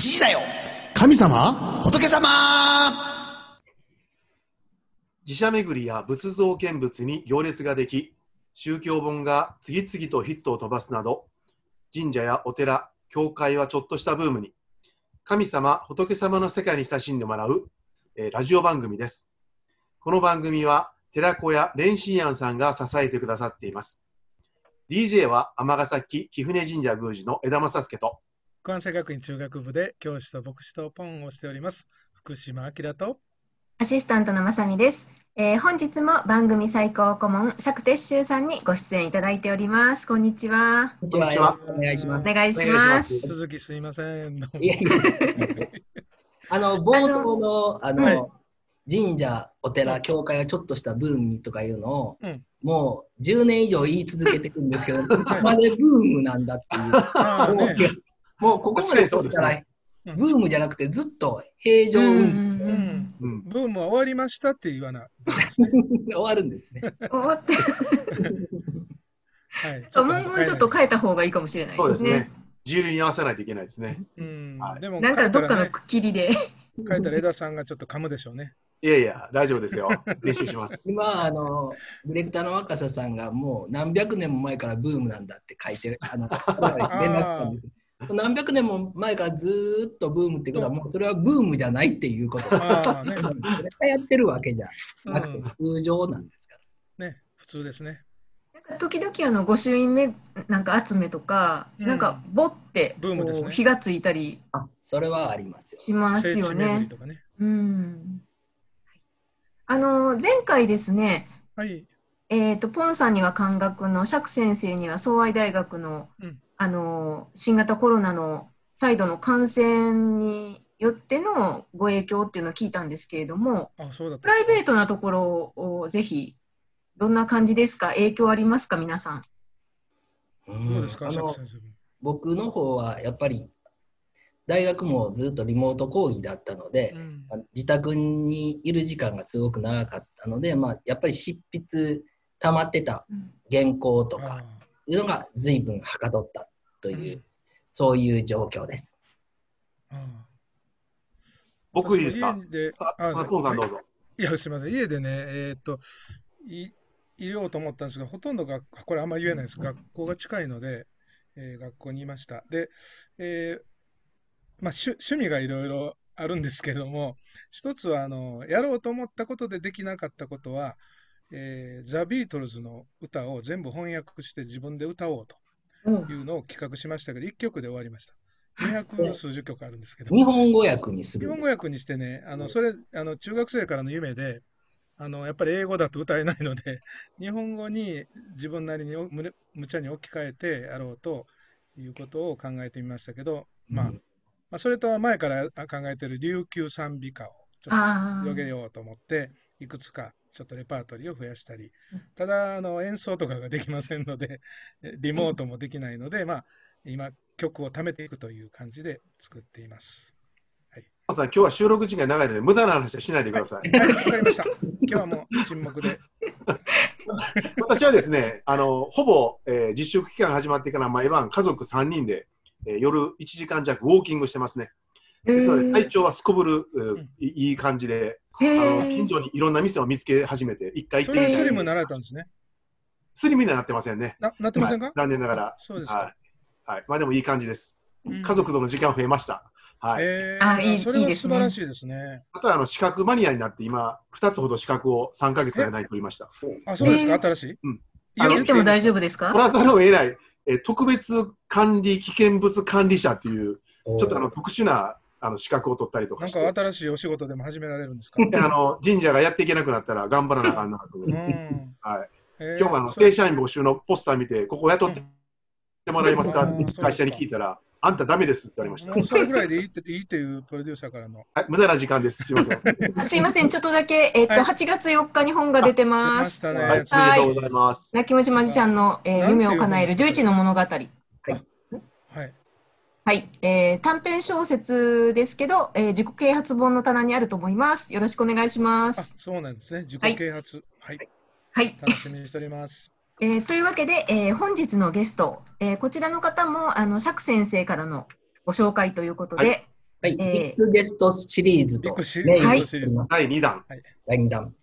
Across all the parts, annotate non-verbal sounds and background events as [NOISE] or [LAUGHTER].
時だよ神様？仏様自社巡りや仏像見物に行列ができ、宗教本が次々とヒットを飛ばすなど、神社やお寺、教会はちょっとしたブームに、神様、仏様の世界に親しんでもらう、えーラジオ番組です。この番組は、寺子屋蓮心庵さんが支えてくださっています。DJ は尼崎貴船神社宮司の枝正助と、関西学院中学部で教師と牧師とポンをしております福島明とアシスタントのまさみです。えー本日も番組最高顧問釈徹宗さんにご出演いただいております。こんにちは。こんにちは。お願いします。お願いします。いし鈴木すいませんどうもいやいやあの冒頭のあの、はい神社、お寺、教会はちょっとしたブームとかいうのを、うんもう10年以上言い続けていくんですけど、いつまでブームなんだっていう。もうここまで取ったら、うんブームじゃなくてずっと平常うん運ブームは終わりましたって言わな [LAUGHS] 終わるんですね。終わって [LAUGHS] はい文言ちょっと変えた方がいいかもしれないでねそうですすね。。自流に合わせないといけないですね。でもなんかどっかの区切りで。書いたら枝さんがちょっと噛むでしょうねいやいや、大丈夫ですよ。練習します。[LAUGHS] 今、あの、ディレクターの若狭さんがもう何百年も前からブームなんだって書いて、あの、連絡したんです。何百年も前からずーっとブームってことは、もうそれはブームじゃないっていうこと。あ [LAUGHS] あねそれがやってるわけじゃうなくて、ん通常なんですから。ね普通ですねなんか時々あの御朱印目なんか集めとか、うんなんかボってブームですね火がついたりあ、それはありますよ。しますよね。とかねうん。あの前回ですね、はいえー、とポンさんには漢学の釈先生には総愛大学の,、うんあの新型コロナの再度の感染によってのご影響っていうのを聞いたんですけれどもあそうだったプライベートなところをぜひどんな感じですか？影響ありますか？皆さん。どうですかあの釈先生僕の方はやっぱり大学もずっとリモート講義だったので、うん。あ自宅にいる時間がすごく長かったので、まあ、やっぱり執筆溜まってた原稿とかあ。いうのが随分はかどったとあいう、うんそういう状況です。僕いいですか？家であ、ああポンさんどうぞ。いや、すみません。家でね、えーっと、い言おうと思ったんですが、ほとんどが、これあんまり言えないです。学校が近いので、えー学校にいました。で、えーまあ、趣趣味がいろいろあるんですけれども、一つは、あの、やろうと思ったことでできなかったことは、えーザ・ビートルズの歌を全部翻訳して自分で歌おうというのを企画しましたけど、1曲で終わりました。200数十曲あるんですけど。日本語訳にする日本。語訳にしてね、あのそれあの中学生からの夢であの、やっぱり英語だと歌えないので、日本語に自分なりにおむ無茶に置き換えてやろうということを考えてみましたけど、まあうんまあ、それとは前から考えている琉球賛美歌をちょっとあ広げようと思って、いくつかちょっとレパートリーを増やしたり、ただあの演奏とかができませんので、リモートもできないので、まあ、今、曲を貯めていくという感じで作っています。ポンさん、今日は収録時間長いので、無駄な話はしないでください。はい、わかりました。今日はもう沈黙で。[LAUGHS] 私はですね、あのほぼ、えー実習期間始まってから毎晩家族3人で、えー夜1時間弱ウォーキングしてますね。ーですので体へ調はすこぶる、いい感じで、あの近ー所にいろんな店を見つけ始めて、一回行そってみたスリムになられたんですね。スリムにはなってませんね。ななってませんか、はい残念ながらあ。そうですはか。い。はい。まあでもいい感じです。うん家族との時間増えました。はい。えー、あいいそれはいいですね素晴らしいですね。あとはあの資格マニアになって今、2つほど資格を3ヶ月の間に取りました。あ、そうですか、えー新しい、うん言っても大丈夫。夫ですか？取らざるを得ない、えー特別管理危険物管理者っていう、ちょっとあの特殊なあの資格を取ったりとなんかして、か新しいお仕事でも始められるんですか、であの神社がやっていけなくなったら頑張らなあかんなとうん。はい、えー。今日もあの正社員募集のポスター見て、ここ雇ってもらえますか？うん。会社に聞いたら、あんたダメですって言われました。もうそれぐらいでいいっていいっていうプロデューサーからの。はい、無駄な時間です。すみません。あすいません、ちょっとだけ、えっと、はい。8月4日に本が出て出まます。はい、ありがとうございます。泣き虫まじちゃんの、えー夢を叶える本ですか？11の物語。はい。はい、えー短編小説ですけど、えー自己啓発本の棚にあると思います。よろしくお願いしまあす。、そうなんですね。自己啓発。はい。はい、楽しみにしております。えーというわけで、えー本日のゲスト、えーこちらの方もあの釈先生からのご紹介ということで、ははい、えービッグゲストシリーズとビッグシリメインはい。第2弾。第2弾。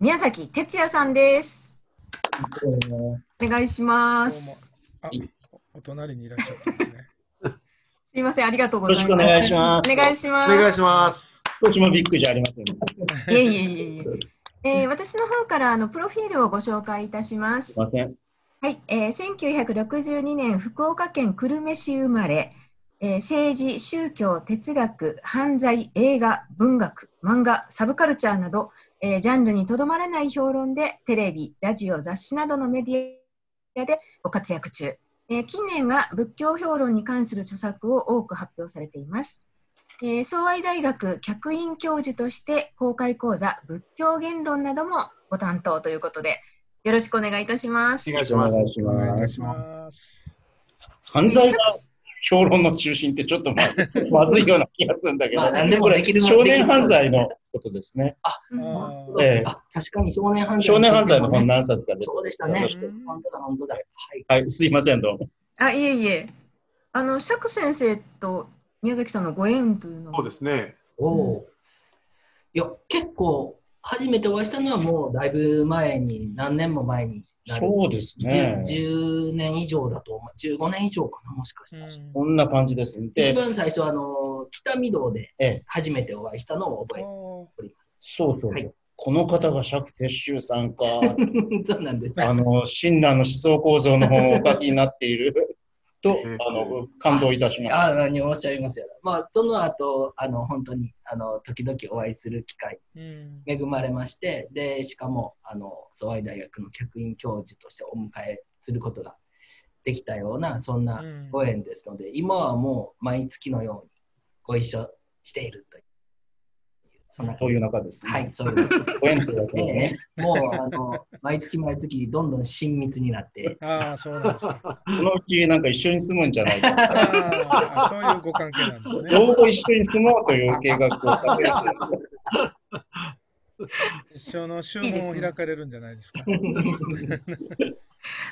宮崎哲也さんです。お願いしまどうもす。。あ、お隣にいらっしゃったんですね。すいません、ありがとうごよろしくおざいます。願いします。お願いします。お願いします。少しもビッグじゃありません。すいえいえいえいえ。えー私の方からあのプロフィールをご紹介いたしますい。ません。はい、えー、1962年福岡県久留米市生まれ、えー政治、宗教、哲学、犯罪、映画、文学、漫画、サブカルチャーなど、えージャンルにとどまらない評論でテレビ、ラジオ、雑誌などのメディアでご活躍中。えー近年は仏教評論に関する著作を多く発表されています。えー、総愛大学客員教授として公開講座仏教言論などもご担当ということでよろしくお願いいたしますお。願いします。お願いし。ます。犯罪が評論の中心ってちょっとまず [LAUGHS] まずいような気がするんだけど、まあ何でもこれできる少年犯罪のことですね。うんあええあ、確かに少年犯罪。少年犯罪の本何冊かで。そうでしたねうん。本当だ、本当だ。はい。はい、すいません、どうも。あ、いえいえ。あの、釈先生と宮崎さんのご縁というのは？そうですね。おお。いや、結構、初めてお会いしたのはもうだいぶ前に、何年も前に。そうですね。10, 10年以上だと思う。15年以上かな、もしかしたら。うんこんな感じですね。一で、番最初、あの、北御堂でええ、初めてお会いしたのを覚えておおりまそうそうそう。はいこの方が釈徹宗さんか。す。[LAUGHS] そうなんです。あの、親鸞の思想構造の本をお書きになっていると、ええあの、感動いたしました。ああ、何をおっしゃいますやろ。まあ、その後、あの、本当に、あの、時々お会いする機会、うん恵まれまして、で、しかも、あの、総愛大学の客員教授としてお迎えすることができたような、そんなうんご縁ですので、今はもう毎月のようにご一緒しているという、そんなそういう中ですね。はい、そういう、ご縁というわけですね。ええもう、あの、毎月毎月、どんどん親密になって、ああ、そうなんですか。このうちなんか一緒に住むんじゃないか。ああ、そういうご関係なんですね。老後一緒に住もうという計画を立てて一緒の集合を開かれるんじゃないですか。[LAUGHS]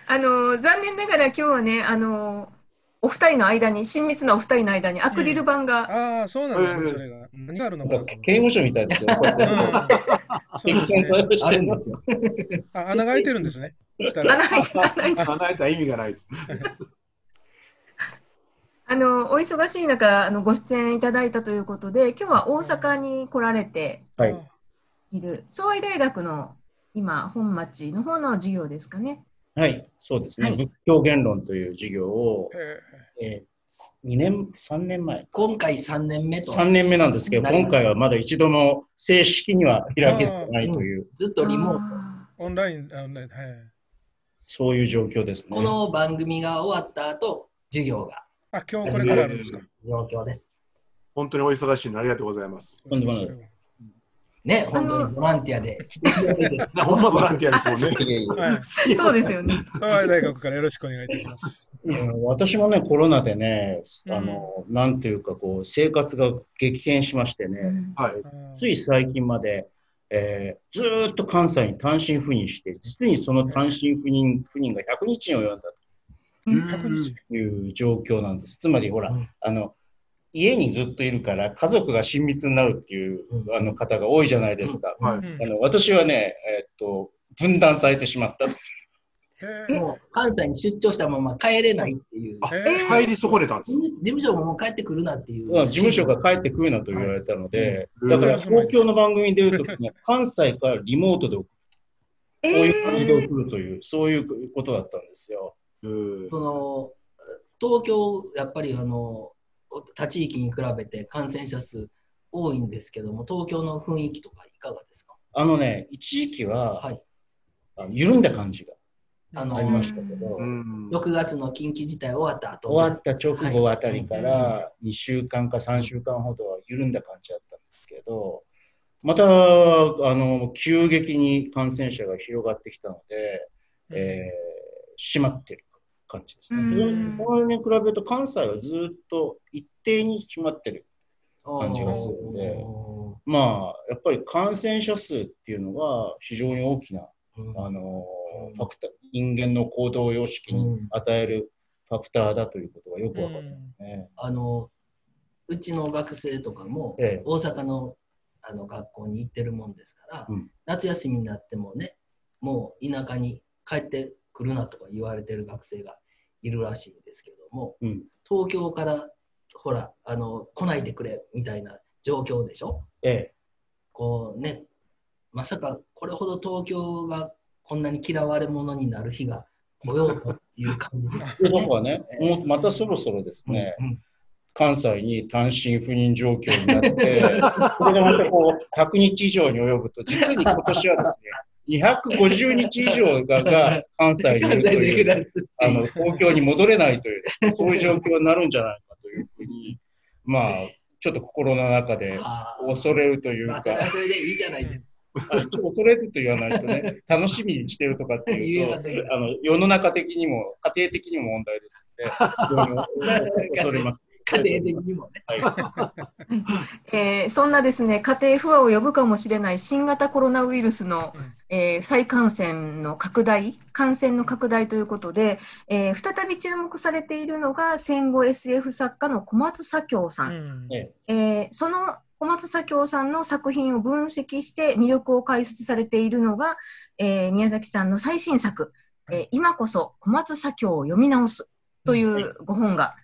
あの、残念ながら今日はね、あの、お二人の間に、親密なお二人の間にアクリル板が、ああ、そうなんですね、うんそれが。何があるのか刑務所みたいですよ。あるんですよ。あ穴が開いてるんですね。穴開いて、穴開いたら意味がないです。[LAUGHS] あの、お忙しい中、あの、ご出演いただいたということで、今日は大阪に来られてはい。いる、総愛大学の今、本町の方の授業ですかね。はい、そうですね。はい仏教言論という授業を、へえー、2年、3年前、今回3年目と、3年目なんですけど、今回はまだ一度も正式には開けてないという、ずっとリモート。オンライン、あオンライン、はい。そういう状況ですね。この番組が終わった後、授業があ、今日これからあるんですか？状況です。本当にお忙しいのありがとうございます。とんでもないね、本当にボランティアで来ていただいて。ほんまボランティアですもんね。はい。ーそうですよね。大学からよろしくお願いいたします。うん私もね、コロナでね、あの、なんていうか、こう、生活が激変しましてね、うんはい。つい最近まで、えーずーっと関西に単身赴任して、実にその単身赴任赴任が100日に及んだ100日。という状況なんです。つまり、ほら、うんあの、家にずっといるから、家族が親密になるっていう、うんあの方が多いじゃないですか。はい。うんあの私はね、えーっと、分断されてしまったんです。もう関西に出張したまま帰れないっていう。あへえ入り損ねたんです事。務所ももう帰ってくるなっていう。まあ事務所が帰ってくるなと言われたので、はいだから東京の番組でいうと、ね、[LAUGHS] 関西からリモートでこうえいう感じでー送るという、そういうことだったんですよ。うんその東京、やっぱりあの他地域に比べて感染者数多いんですけども、東京の雰囲気とかいかがですか？あのね、一時期は、はい。あの緩んだ感じがあのありましたけど、うん。6月の緊急事態終わった後。終わった直後あたりかはら2週間か3週間ほどは緩んだ感じだったんですけど、またあの急激に感染者が広がってきたので、えー、閉まってる感じですね。うん。これに比べると関西はずっと一定に閉まってる。感じがするんで。おまあ、やっぱり感染者数っていうのが非常に大きな、あのファクター、人間の行動様式にうん。与えるファクターだということがよくわかりますね。あのうちの学生とかもええ。大阪のあの学校に行ってるもんですから、うん。夏休みになってもねもう田舎に帰ってくるなとか言われてる学生がいるらしいんですけどもうん。東京からほらあの来ないでくれみたいな状況でしょ？ええ。こうねまさかこれほど東京がこんなに嫌われ者になる日が来ようという感じです。で僕はね、もうまたそろそろですね、うん関西に単身赴任状況になって、これでまたこう100日以上に及ぶと、実に今年はですね、250日以上がが関西にいるという、あの東京に戻れないという、[LAUGHS] そういう状況になるんじゃないかというふうに、まあ、ちょっと心の中で恐れるというかまあ、、それはそれでいいじゃないですか。恐れると言わないとね、楽しみにしてるとかっていうとあの世の中的にも、家庭的にも問題ですので、[LAUGHS] 恐れます。家庭的にもね。はい。えーそんなですね家庭不和を呼ぶかもしれない新型コロナウイルスの、えー再感染の拡大感染の拡大ということで、えー再び注目されているのが戦後 SF 作家の小松左京さん、うん。ええ。ーその小松左京さんの作品を分析して魅力を解説されているのが、えー宮崎さんの最新作、えー今こそ小松左京を読み直すというご本が、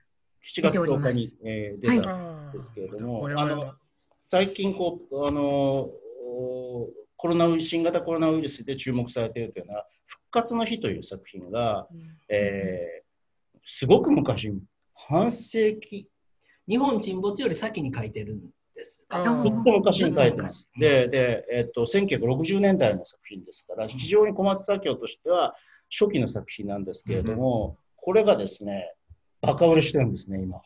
7月10日に、えー出たんあですけれどーも、おやおやあの最近こう、あのおコロナウイルス新型コロナウイルスで注目されているというのは、復活の日という作品が、えーすごく昔、半世紀、日本沈没より先に書いてるんです。あずっと昔に書いてます。で、でえっと1960年代の作品ですから、非常に小松左京としては初期の作品なんですけれども、これがですね、バカ売れしてるんですね、今。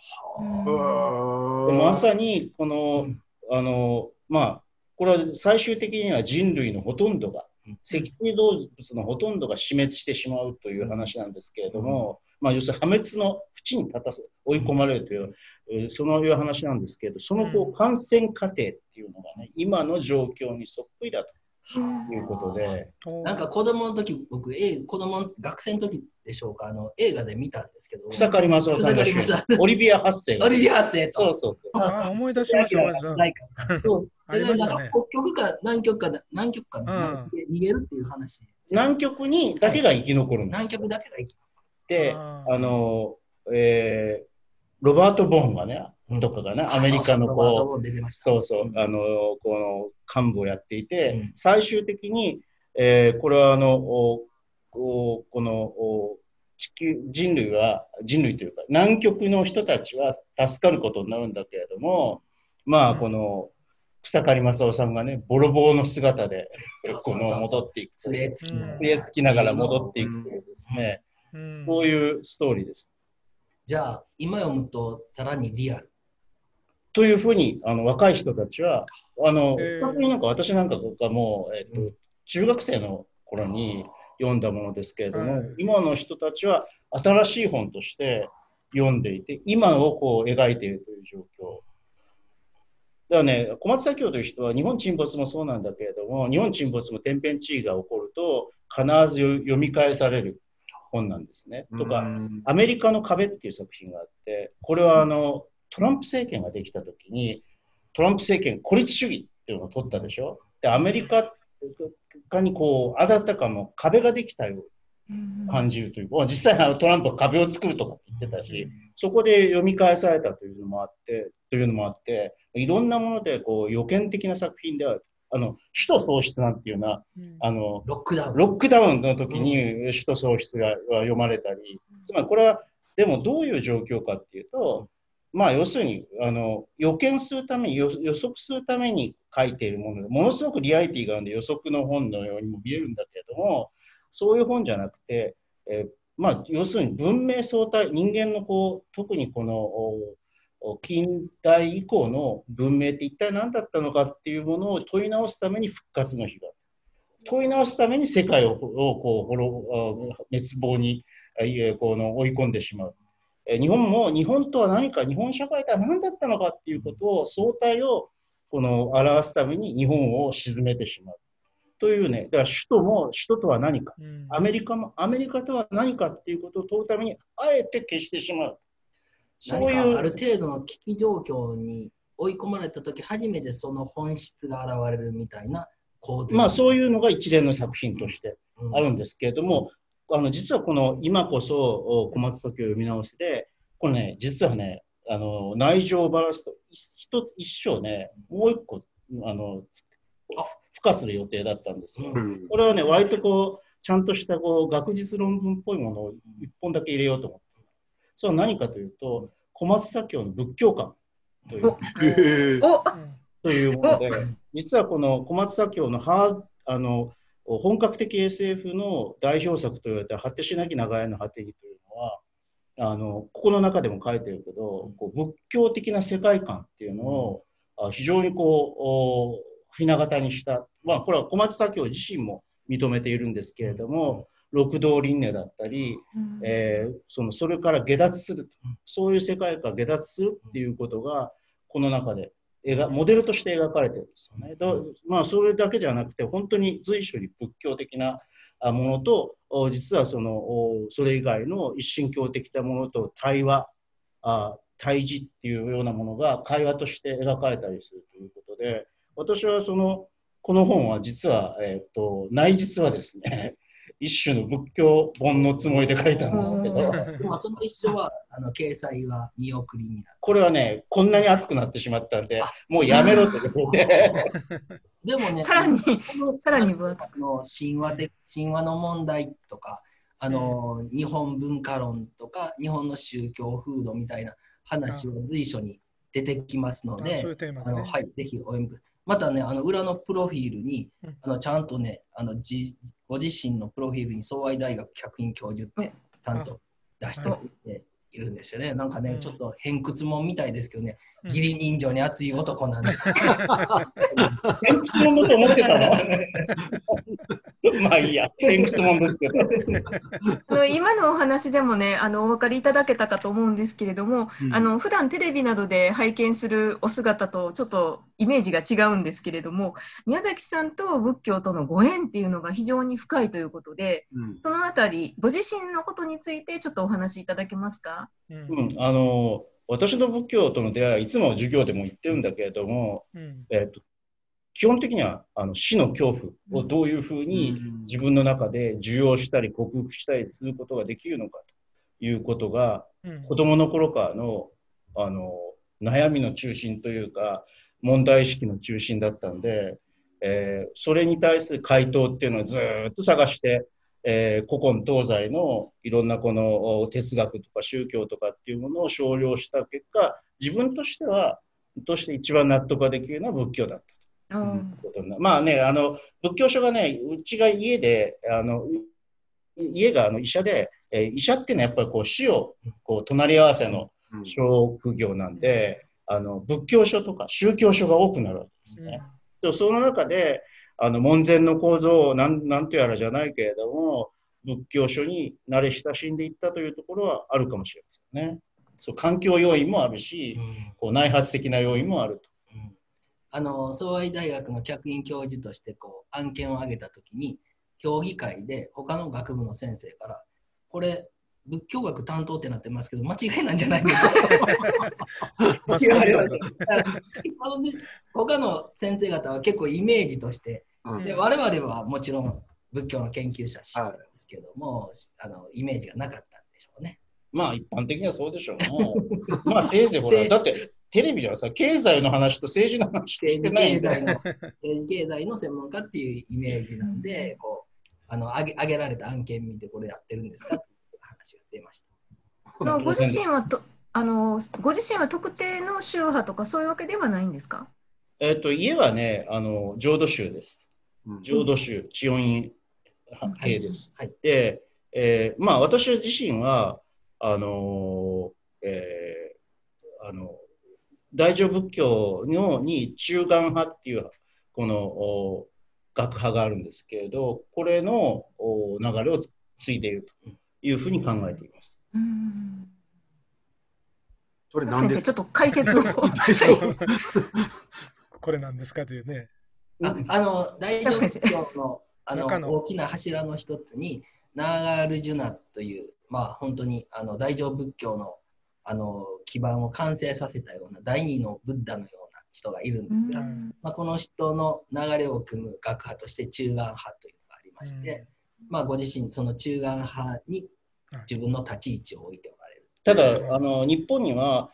でまさにこの、あのまあこれは最終的には人類のほとんどが脊椎動物のほとんどが死滅してしまうという話なんですけれども、まあ、要するに破滅の淵に立たせ追い込まれるという、えーそのいう話なんですけれどそのこう感染過程っていうのがね今の状況にそっくりだということで、なんか子供の時、僕、え子供学生の時でしょうか、あの映画で見たんですけど、草刈正雄さんが主演オリビア・ハッセイがオリビア発生と。そうそうそう。あー思い出しました、思い出しました。そう。ありましたね。でなんか北極か南極か南極か逃げるっていう話。南極にだけが生き残るんです南極だけが生きで、あーあの、えーロバート・ボーンがね、とかがね、アメリカのこう。そうそう、あの、この幹部をやっていて、うん。最終的に、えーこれはあの、おおこのお地球、人類は、人類というか、南極の人たちは助かることになるんだけれども、まあ、うん。この、草刈正雄さんがね、ボロボロの姿で、[LAUGHS] この戻っていく。杖つき杖つきながら戻っていくというですね、うん。そういうストーリーです。じゃあ、今読むとさらにリアル。というふうにあの若い人たちは、あの、えになんか私なんかがもう、えっとう中学生の頃に読んだものですけれども、はい今の人たちは新しい本として読んでいて、今をこう描いているという状況。だからね、小松左京という人は日本沈没もそうなんだけれども、日本沈没も天変地異が起こると必ず読み返される本なんですね。とか、アメリカの壁っていう作品があって、これはあのトランプ政権ができたときに、トランプ政権、孤立主義っていうのを取ったでしょ？で、アメリカにこう、あだったかも壁ができたように感じるという、まあ実際あのトランプは壁を作るとかって言ってたし、そこで読み返されたというのもあって、というのもあって、いろんなものでこう予見的な作品である。あの首都喪失なんていうのは、うんあのロックダウン。ロックダウンの時に首都喪失が読まれたり、つまりこれはでもどういう状況かっていうと、まあ要するにあの予見するために予測するために書いているもので、ものすごくリアリティがあるんで予測の本のようにも見えるんだけれども、そういう本じゃなくて、えまあ要するに文明相対、人間のこう特にこの近代以降の文明って一体何だったのかっていうものを問い直すために復活の日が問い直すために世界ををこう滅亡にこの追い込んでしまう。え日本も日本とは何か日本社会とは何だったのかっていうことを相対をこの表すために日本を沈めてしまう。というね、だから首都も首都とは何か、うんアメリカもアメリカとは何かっていうことを問うためにあえて消してしまう。そういうある程度の危機状況に追い込まれた時初めてその本質が現れるみたいな構図。まあそういいうのが一連の作品としてうん、あるんですけれども、あの実はこの今こそお小松時を読み直しで、これね、実はね、あの内情をばらすと、一一つ一章ね、もう一個あのあ付加する予定だったんですよ。うんこれはね、割とこう、ちゃんとしたこう学術論文っぽいものを一本だけ入れようと思って。それは何かというと、小松左京の仏教観というというもので、実はこの小松左京のハーあの本格的 SF の代表作と言われた果てしなき長屋の果てにというのは、あのここの中でも書いてるけど、こう仏教的な世界観っていうのを、あ非常にこう、おひな形にした、まあ、これは小松左京自身も認めているんですけれども、六道輪廻だったり、えーそのそれから下脱する、そういう世界から下脱するっていうことが、この中で描モデルとして描かれてるんですよね。だまあ、それだけじゃなくて、本当に随所に仏教的なあものと、お実はそのおそれ以外の一神教的なものと対話、あ対峙っていうようなものが会話として描かれたりするということで、私はそのこの本は実は、えー、と内実はですね、一種の仏教本のつもりで書いたんですけど、まあその一緒はあの掲載は見送りになる。これはね、こんなに熱くなってしまったんであ、もうやめろということで、でもね、さらにさらに分厚あの神話で神話の問題とか、あの日本文化論とか、日本の宗教風土みたいな話を随所に出てきますのであね。のはい、ぜひお読みください。またね、あの裏のプロフィールにうん、あのちゃんとね、あのじご自身のプロフィールに総愛大学客員教授ってちゃんと出しているんですよね。なんかね、うん。ちょっと偏屈もんみたいですけどね、うん義理人情に熱い男なんです。偏と思ってたの？[LAUGHS] まあいいや、ですけど。あの今のお話でもねあのお分かりいただけたかと思うんですけれども、うん。あの普段テレビなどで拝見するお姿とちょっとイメージが違うんですけれども宮崎さんと仏教とのご縁っていうのが非常に深いということでうん。そのあたりご自身のことについてちょっとお話しいただけますか？うん。うん、あの私の仏教との出会いはいつも授業でも言ってるんだけれども、うん。えっと基本的にはあの死の恐怖をどういうふうに自分の中で受容したり克服したりすることができるのかということがうん。子供の頃からのあの悩みの中心というか問題意識の中心だったんで、えーそれに対する回答っていうのをずーっと探して、えー古今東西のいろんなこのお哲学とか宗教とかっていうものを少量した結果自分としてはとして一番納得ができるのは仏教だった。うん。ことになまあね、あの仏教書がね、うちが家で、あのい家があの医者で、えー医者っていうのはやっぱりこう死をこう隣り合わせのうん。職業なんで、あの仏教書とか宗教書が多くなるわけですね。でその中であの門前の構造をなんなんとやらじゃないけれども、仏教書に慣れ親しんでいったというところはあるかもしれませんね。そう環境要因もあるし、こう内発的な要因もあると。あの総愛大学の客員教授としてこう案件を挙げたときに評議会で他の学部の先生からこれ仏教学担当ってなってますけど間違いなんじゃない [LAUGHS] です。か他の先生方は結構イメージとしてうん。で我々はもちろん仏教の研究者しですけども、あのイメージがなかったんでしょうね。まあ一般的にはそうでしょうね。[LAUGHS] まあせいぜいほら、だってテレビではさ、経済の話と政治の話し政治てないんだよ経済の政治経済の専門家っていうイメージなんで、こうあの挙げ挙げられた案件見てこれやってるんですかって話が出ました。あのご自身はとあのご自身は特定の宗派とかそういうわけではないんですか？えっと、家はね、あの浄土宗です。うん浄土宗、千音院系です。はい。で、えーまあ私自身は、あのーえーあの大乗仏教のに中願派っていうこのお学派があるんですけれど、これのお流れを継いでいるというふうに考えています。うん。それ何ですか？先生ちょっと解説を。[LAUGHS] これなんですかというね。ああの大乗仏教のあの大きな柱の一つにナーガールジュナという、まあ、本当にあの大乗仏教のあの基盤を完成させたような第二のブッダのような人がいるんですが、うん。まあ、この人の流れを組む学派として中眼派というのがありまして、まあ、ご自身その中眼派に自分の立ち位置を置いておられる。ただあの、日本には、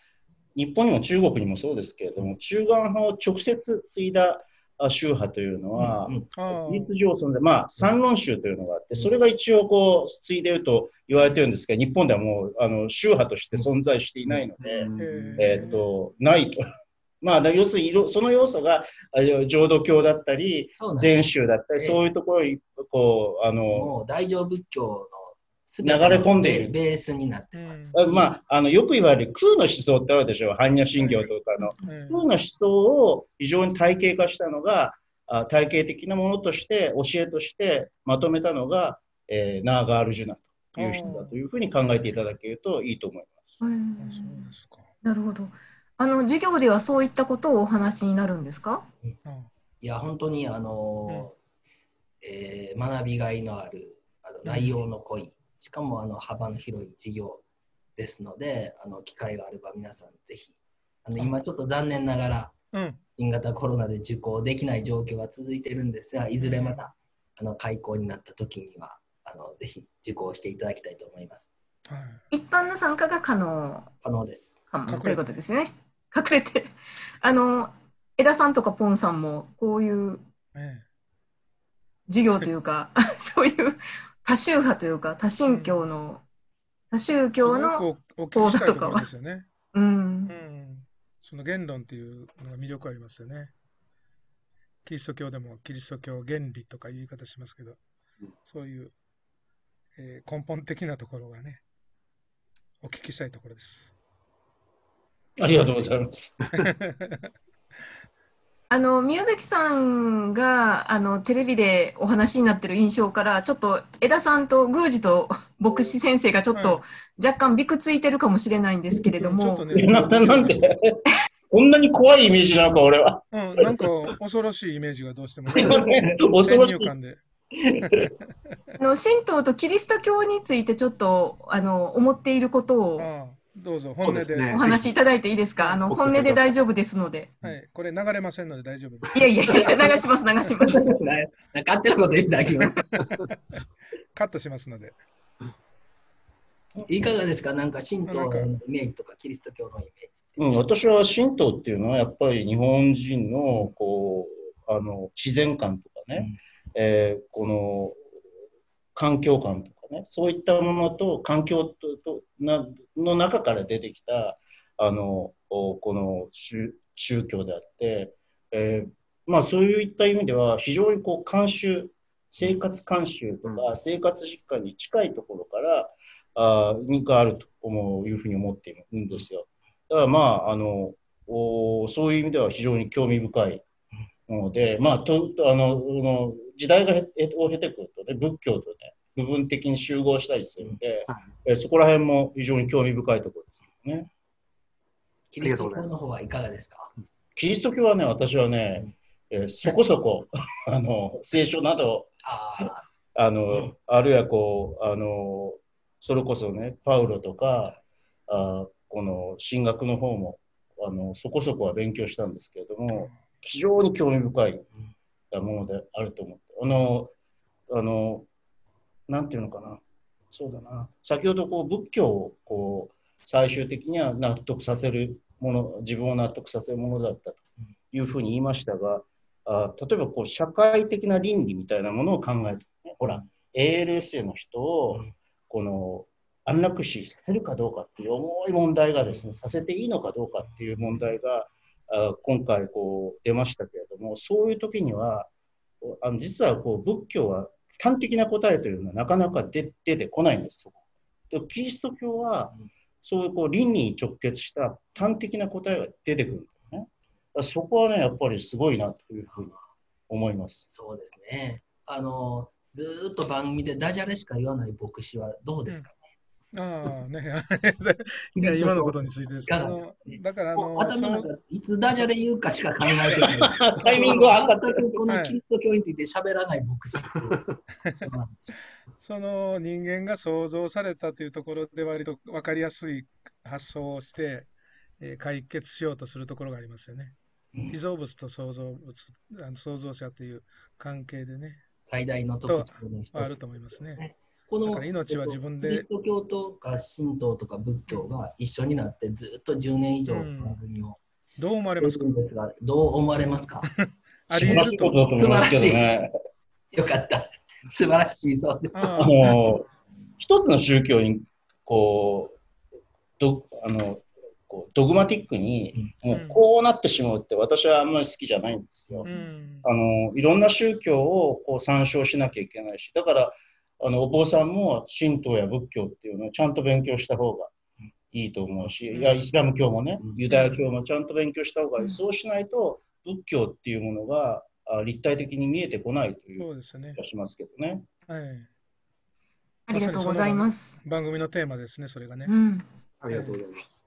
日本にも中国にもそうですけれども、中眼派を直接継いだあ宗派というのは、うんあ事実上まあ、三論宗というのがあって、それが一応こう、継いでいると言われてるんですが、日本ではもう、あの、宗派として存在していないので、うん。えっ、と、ないと。[LAUGHS] まあ、だ要するに色、その要素が、あ浄土教だったり、禅宗だったり、ええ。そういうところに、こう、あの、もう大乗仏教流れ込んでいるベベースになってます。あまあ、あの、よく言われる空の思想ってあるでしょう。般若心経とかの。うん空の思想を非常に体系化したのが、あ体系的なものとして、教えとしてまとめたのが、えーナーガールジュナという人だというふうに考えていただけるといいと思います。そうですか。なるほど。あの授業ではそういったことをお話になるんですか？あいや、本当に、あのえー学びがいのあるあの内容の濃い、しかもあの幅の広い授業ですので、あの機会があれば皆さんぜひ、あの今ちょっと残念ながらうん。新型コロナで受講できない状況が続いているんですが、いずれまたあの開講になった時には、あのぜひ受講していただきたいと思います。はい。一般の参加が可能可能です。ということですね。[LAUGHS] 隠れて、[LAUGHS] あの枝さんとかポンさんもこういうえ授業というか、[LAUGHS] そういう多宗派というか多神教の多宗え。教の、すごくお聞きしたいところですよね。うんう、ん。その言論っていうのが魅力ありますよね。キリスト教でもキリスト教原理とかいう言い方しますけど、そういう、えー根本的なところがね、お聞きしたいところです。ありがとうございます。[LAUGHS] あの宮崎さんがあのテレビでお話になってる印象からちょっと枝さんと宮司と牧師先生がちょっと若干びくついてるかもしれないんですけれども、ちょっとね。え [LAUGHS] ななんでこんなに怖いイメージなのか、俺は。うん、なんか恐ろしいイメージがどうしても、[LAUGHS] 恐先ろしい。[LAUGHS] あの神道とキリスト教についてちょっとあの思っていることをああどうぞ、本音で。ねお話しいただいていいですか？あのはい本音で大丈夫ですので。はい、これ流れませんので大丈夫です。いやいやいや、流します、流します。[LAUGHS] な勝手なこと言っただけカットしますので。いかがですか？なんか神道のイメージとかキリスト教のイメージ。うん、私は神道っていうのはやっぱり日本人のこうあの自然観とかね、えーこの環境観とかねそういったものと環境ととなの中から出てきたあのおこの宗宗教であって、えーまあ、そういった意味では非常にこう慣習生活慣習とか生活実感に近いところからあがあると思ういうふうに思っているんですよ。だからまあ、あの、おそういう意味では非常に興味深いもので、まあ、とあのあの時代がへを経てくるとね、仏教とね、部分的に集合したりするんで、はい。えそこら辺も非常に興味深いところですね。キリスト教の方はいかがですか？キリスト教はね、私はね、えーそこそこ、[LAUGHS] あの、聖書など、ああ、あの、あるいはこう、あの、それこそね、パウロとか、あこの神学の方も、あの、そこそこは勉強したんですけれども、非常に興味深いものであると思って、あの、あの、なんていうのかな、そうだな、先ほどこう仏教をこう最終的には納得させるもの、自分を納得させるものだったというふうに言いましたが、あ例えばこう社会的な倫理みたいなものを考えて、ね、ほら、ALS の人をこの安楽死させるかどうかっていう重い問題がですね、させていいのかどうかっていう問題があ今回こう出ましたけれども、そういう時には、あの実はこう仏教は端的な答えというのはなかなか出出てこないんですよ。でキリスト教はそういうこう倫理に直結した端的な答えが出てくるんだよね。そこはね、やっぱりすごいなというふうに思います。そうですね。あの、ずっと番組でダジャレしか言わない牧師はどうですか？ね、ああね、いや今のことについてですけど、あのだからあの、いつダジャレ言うかしか考えてない。[LAUGHS] タイミングは測って全くこのキリスト教について喋らない牧師。[LAUGHS] その人間が創造されたというところで割と分かりやすい発想をして、えー解決しようとするところがありますよね。被造物と創造物、あの創造者という関係でね、最大の特徴の一つ。はあると思いますね。この命は自分でキリスト教とか神道とか仏教が一緒になってずっと10年以上うん番組をどう思われますか？どう思われますか？[LAUGHS] あり得ると。ことだと思いますけどね。よかった。素晴らしいそうです。ああの、一つの宗教に、こう、どあのこうドグマティックに、もうこうなってしまうって私はあんまり好きじゃないんですよあ、う。ん。あのいろんな宗教をこう参照しなきゃいけないし、だからあのお坊さんも神道や仏教っていうのをちゃんと勉強した方がいいと思うし、いやイスラム教もねうん、ユダヤ教もちゃんと勉強した方がいい。うんそうしないと仏教っていうものがあ立体的に見えてこないというそうですね気。がしますけどね。はい。ありがとうございます。番組のテーマですね、それがねう。んありがとうございます。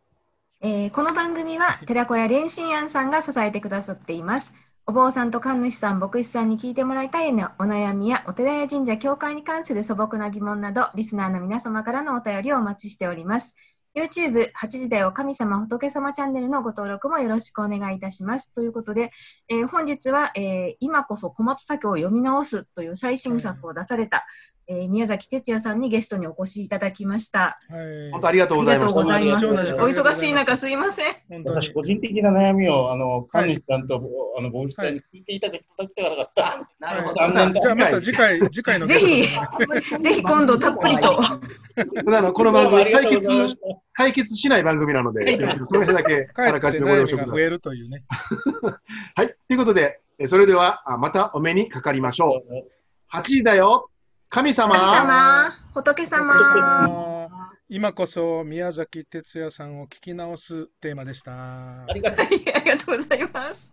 えーこの番組は寺子屋蓮心庵さんが支えてくださっています。お坊さんと神主さん、牧師さんに聞いてもらいたいお悩みやお寺や神社、教会に関する素朴な疑問など、リスナーの皆様からのお便りをお待ちしております。YouTube、8時台を神様仏様チャンネルのご登録もよろしくお願いいたします。ということで、えー本日は、えー今こそ小松作業を読み直すという最新作を出された、えー宮崎哲也さんにゲストにお越しいただきました。はい。本当ありがとうございましたありがとうご。ざいます。お忙しい中すいません。私、。個人的な悩みを、あの、神主さんと、あの、牧師さんに聞いていただきたかった。なるほど。残念だじゃあまた次回、次回のぜひぜひ今度たっぷりと。この番組解決解決しない番組なので、その辺だけ帰あらかじめご了承ください。というね。[LAUGHS] はい。ということで、えそれではあまたお目にかかりましょう。8時だよ。神様神様仏様今こそ宮崎哲也さんを聞き直すテーマでした。ありがとうございます。